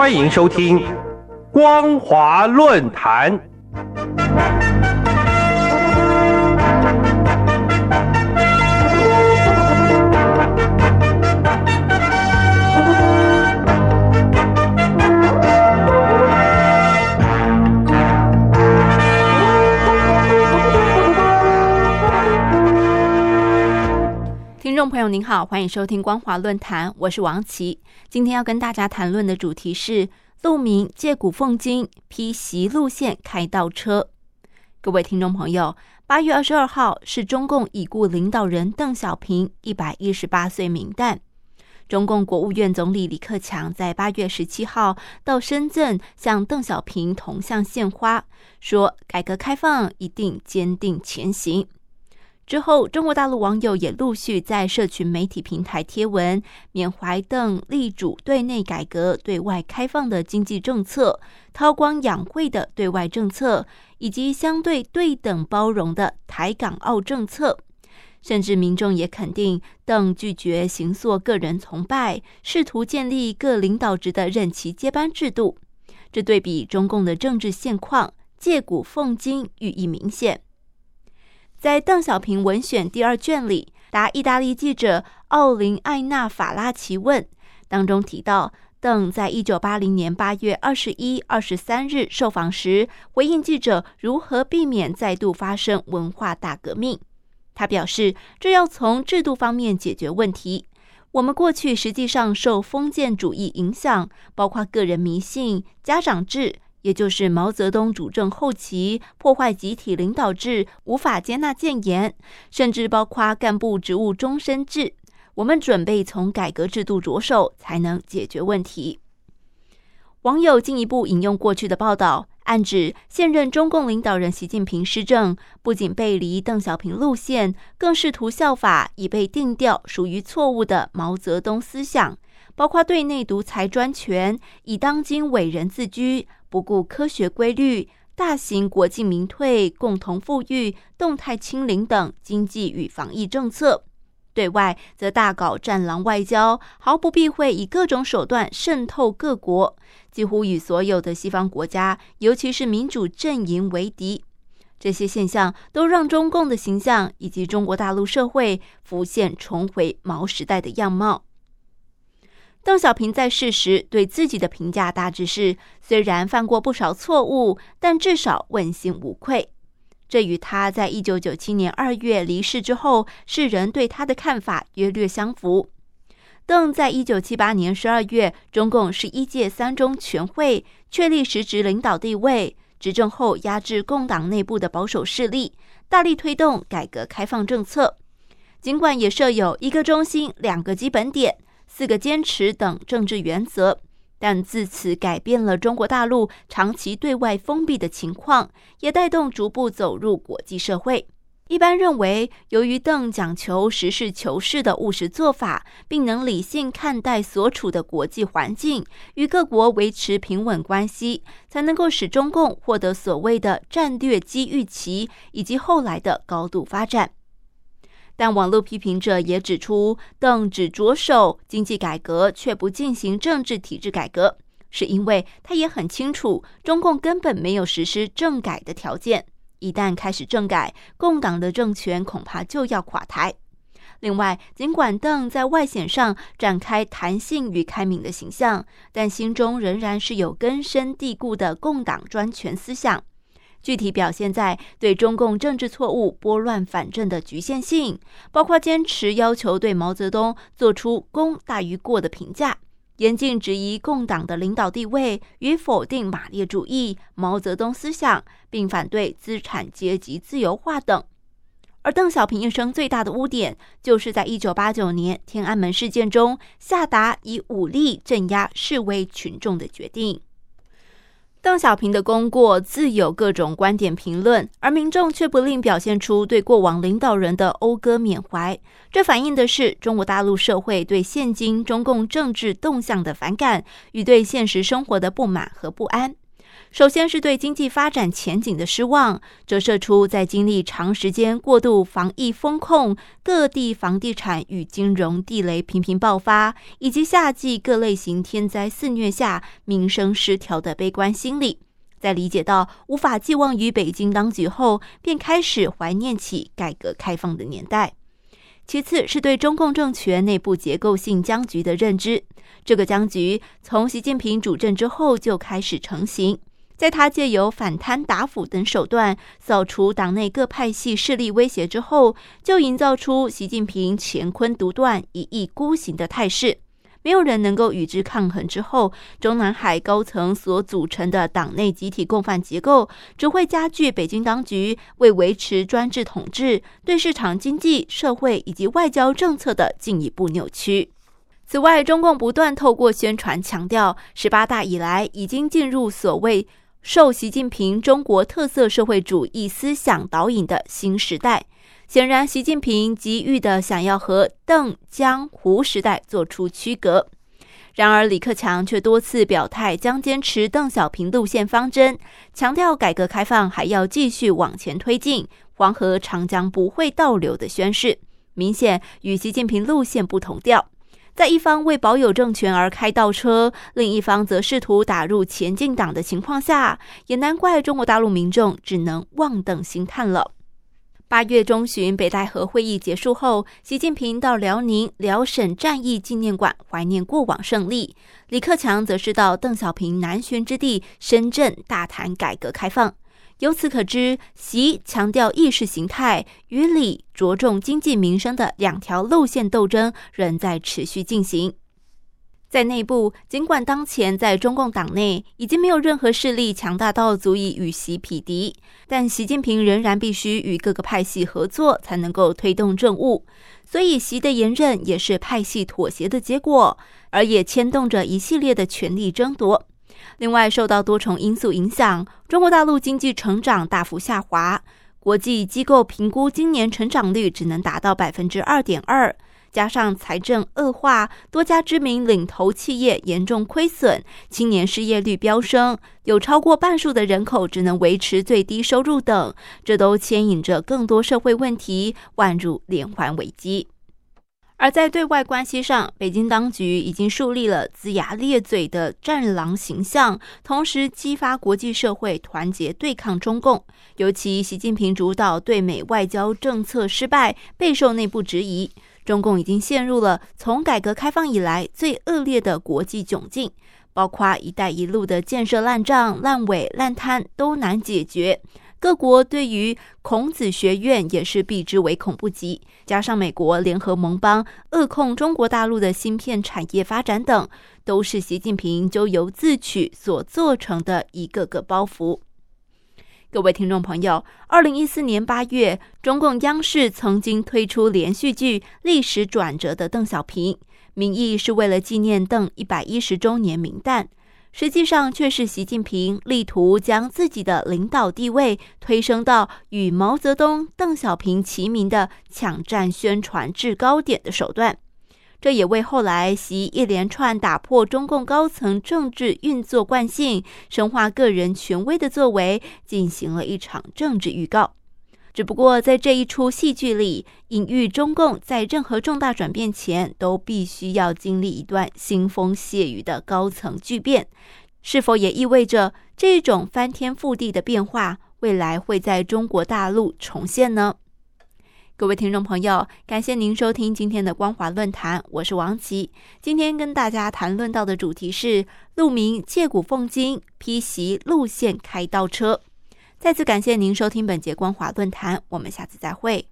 欢迎收听《光华论坛》。朋友您好，欢迎收听光华论坛，我是王琦。今天要跟大家谈论的主题是路民借古奉今，批袭路线开倒车。各位听众朋友，八月二十二号是中共已故领导人邓小平一百一十八岁冥诞。中共国务院总理李克强在八月十七号到深圳向邓小平铜像献花，说改革开放一定坚定前行。之后，中国大陆网友也陆续在社群媒体平台贴文，缅怀邓力主对内改革、对外开放的经济政策，韬光养晦的对外政策，以及相对对等包容的台港澳政策。甚至民众也肯定邓拒绝行塑个人崇拜，试图建立各领导职的任期接班制度。这对比中共的政治现况，借古讽今，寓意明显。在邓小平文选第二卷里，答意大利记者奥林艾纳法拉奇问当中提到，邓在一九八零年八月二十一、二十三日受访时，回应记者如何避免再度发生文化大革命。他表示，这要从制度方面解决问题。我们过去实际上受封建主义影响，包括个人迷信、家长制。也就是毛泽东主政后期破坏集体领导制，无法接纳谏言，甚至包括干部职务终身制。我们准备从改革制度着手，才能解决问题。网友进一步引用过去的报道，暗指现任中共领导人习近平施政不仅背离邓小平路线，更试图效法已被定调属于错误的毛泽东思想，包括对内独裁专权，以当今伟人自居。不顾科学规律，大型国进民退、共同富裕、动态清零等经济与防疫政策；对外则大搞战狼外交，毫不避讳以各种手段渗透各国，几乎与所有的西方国家，尤其是民主阵营为敌。这些现象都让中共的形象以及中国大陆社会浮现重回毛时代的样貌。邓小平在世时对自己的评价大致是：虽然犯过不少错误，但至少问心无愧。这与他在一九九七年二月离世之后，世人对他的看法约略相符。邓在一九七八年十二月，中共十一届三中全会确立实职领导地位，执政后压制共党内部的保守势力，大力推动改革开放政策。尽管也设有一个中心、两个基本点。四个坚持等政治原则，但自此改变了中国大陆长期对外封闭的情况，也带动逐步走入国际社会。一般认为，由于邓讲求实事求是的务实做法，并能理性看待所处的国际环境，与各国维持平稳关系，才能够使中共获得所谓的战略机遇期以及后来的高度发展。但网络批评者也指出，邓只着手经济改革，却不进行政治体制改革，是因为他也很清楚，中共根本没有实施政改的条件。一旦开始政改，共党的政权恐怕就要垮台。另外，尽管邓在外显上展开弹性与开明的形象，但心中仍然是有根深蒂固的共党专权思想。具体表现在对中共政治错误拨乱反正的局限性，包括坚持要求对毛泽东做出功大于过的评价，严禁质疑共党的领导地位与否定马列主义、毛泽东思想，并反对资产阶级自由化等。而邓小平一生最大的污点，就是在一九八九年天安门事件中下达以武力镇压示威群众的决定。邓小平的功过自有各种观点评论，而民众却不吝表现出对过往领导人的讴歌缅怀。这反映的是中国大陆社会对现今中共政治动向的反感与对现实生活的不满和不安。首先是对经济发展前景的失望，折射出在经历长时间过度防疫风控、各地房地产与金融地雷频频爆发，以及夏季各类型天灾肆虐下民生失调的悲观心理。在理解到无法寄望于北京当局后，便开始怀念起改革开放的年代。其次是对中共政权内部结构性僵局的认知，这个僵局从习近平主政之后就开始成型。在他借由反贪打腐等手段扫除党内各派系势力威胁之后，就营造出习近平乾坤独断、一意孤行的态势。没有人能够与之抗衡。之后，中南海高层所组成的党内集体共犯结构，只会加剧北京当局为维持专制统治对市场经济、社会以及外交政策的进一步扭曲。此外，中共不断透过宣传强调，十八大以来已经进入所谓。受习近平中国特色社会主义思想导引的新时代，显然，习近平急于的想要和邓江胡时代做出区隔。然而，李克强却多次表态将坚持邓小平路线方针，强调改革开放还要继续往前推进，黄河、长江不会倒流的宣誓，明显与习近平路线不同调。在一方为保有政权而开倒车，另一方则试图打入前进党的情况下，也难怪中国大陆民众只能望等兴叹了。八月中旬，北戴河会议结束后，习近平到辽宁辽沈战役纪念馆怀念过往胜利，李克强则是到邓小平南巡之地深圳大谈改革开放。由此可知，习强调意识形态与李着重经济民生的两条路线斗争仍在持续进行。在内部，尽管当前在中共党内已经没有任何势力强大到足以与习匹敌，但习近平仍然必须与各个派系合作，才能够推动政务。所以，习的延任也是派系妥协的结果，而也牵动着一系列的权力争夺。另外，受到多重因素影响，中国大陆经济成长大幅下滑，国际机构评估今年成长率只能达到百分之二点二。加上财政恶化，多家知名领头企业严重亏损，青年失业率飙升，有超过半数的人口只能维持最低收入等，这都牵引着更多社会问题，万入连环危机。而在对外关系上，北京当局已经树立了龇牙咧嘴的战狼形象，同时激发国际社会团结对抗中共。尤其习近平主导对美外交政策失败，备受内部质疑。中共已经陷入了从改革开放以来最恶劣的国际窘境，包括“一带一路”的建设烂账、烂尾、烂摊都难解决。各国对于孔子学院也是避之唯恐不及，加上美国联合盟邦扼控中国大陆的芯片产业发展等，都是习近平咎由自取所做成的一个个包袱。各位听众朋友，二零一四年八月，中共央视曾经推出连续剧《历史转折的邓小平》，名义是为了纪念邓一百一十周年冥诞。实际上却是习近平力图将自己的领导地位推升到与毛泽东、邓小平齐名的抢占宣传制高点的手段。这也为后来习一连串打破中共高层政治运作惯性、深化个人权威的作为进行了一场政治预告。只不过，在这一出戏剧里，隐喻中共在任何重大转变前，都必须要经历一段腥风血雨的高层巨变。是否也意味着这种翻天覆地的变化，未来会在中国大陆重现呢？各位听众朋友，感谢您收听今天的光华论坛，我是王琦。今天跟大家谈论到的主题是：路名借古奉今，批习路线开倒车。再次感谢您收听本节光华论坛，我们下次再会。